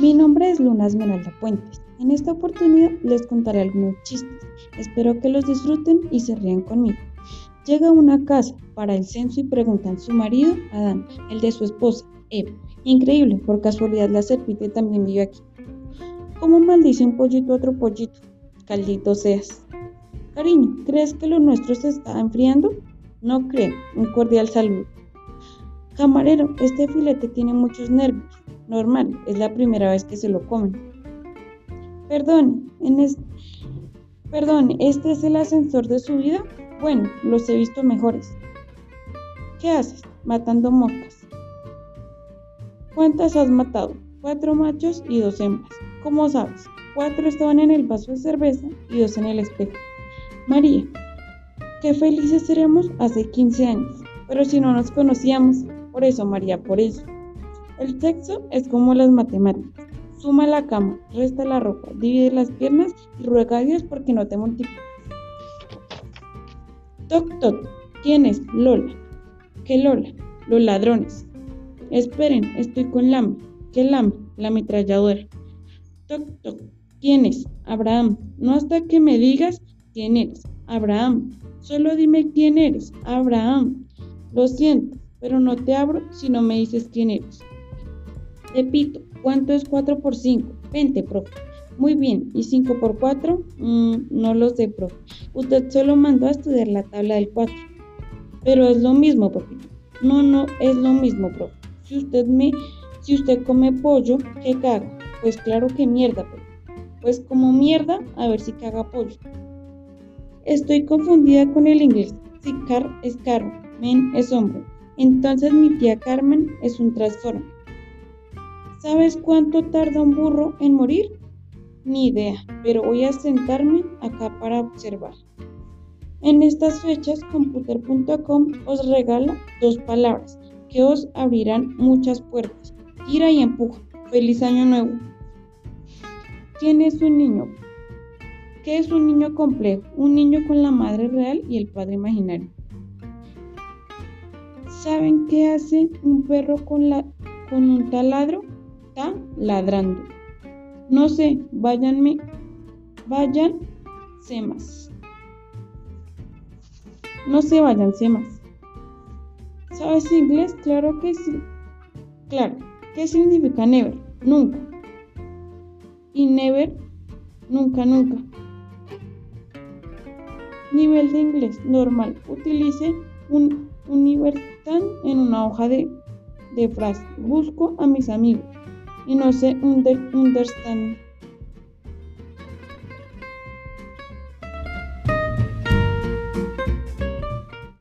Mi nombre es Luna Esmeralda Puentes. En esta oportunidad les contaré algunos chistes. Espero que los disfruten y se rían conmigo. Llega a una casa para el censo y preguntan su marido, Adán, el de su esposa, Eva. Increíble, por casualidad la serpiente también vive aquí. ¿Cómo maldice un pollito a otro pollito? Caldito seas. Cariño, ¿crees que lo nuestro se está enfriando? No creo. Un cordial saludo. Camarero, este filete tiene muchos nervios. Normal, es la primera vez que se lo comen. Perdón, en Perdón, ¿este es el ascensor de su vida? Bueno, los he visto mejores. ¿Qué haces? Matando moscas. ¿Cuántas has matado? Cuatro machos y dos hembras. ¿Cómo sabes? Cuatro estaban en el vaso de cerveza y dos en el espejo. María, qué felices seremos hace 15 años, pero si no nos conocíamos, por eso María, por eso. El sexo es como las matemáticas. Suma la cama, resta la ropa, divide las piernas y ruega a Dios porque no te multiplique. Toc, toc. ¿Quién es? Lola. ¿Qué Lola? Los ladrones. Esperen, estoy con Lam. ¿Qué Lam? La ametralladora. Toc, toc. ¿Quién es? Abraham. No hasta que me digas quién eres. Abraham. Solo dime quién eres. Abraham. Lo siento, pero no te abro si no me dices quién eres. Repito, ¿cuánto es 4 por 5? 20, profe. Muy bien, ¿y 5 por 4? Mm, no lo sé, profe. Usted solo mandó a estudiar la tabla del 4. Pero es lo mismo, profe. No, no, es lo mismo, profe. Si usted me, si usted come pollo, ¿qué caga? Pues claro que mierda, profe. Pues como mierda, a ver si caga pollo. Estoy confundida con el inglés. Si car es carro, men es hombre. Entonces mi tía Carmen es un transforme. ¿Sabes cuánto tarda un burro en morir? Ni idea, pero voy a sentarme acá para observar. En estas fechas, computer.com os regala dos palabras que os abrirán muchas puertas. Tira y empuja. Feliz año nuevo. ¿Quién es un niño? ¿Qué es un niño complejo? Un niño con la madre real y el padre imaginario. ¿Saben qué hace un perro con, la, con un taladro? Está ladrando. No sé, váyanme, vayan más. No se vayan más. ¿Sabes inglés? Claro que sí. Claro. ¿Qué significa never? Nunca. Y never, nunca, nunca. Nivel de inglés normal. Utilice un universal en una hoja de, de frase. Busco a mis amigos y no sé understand.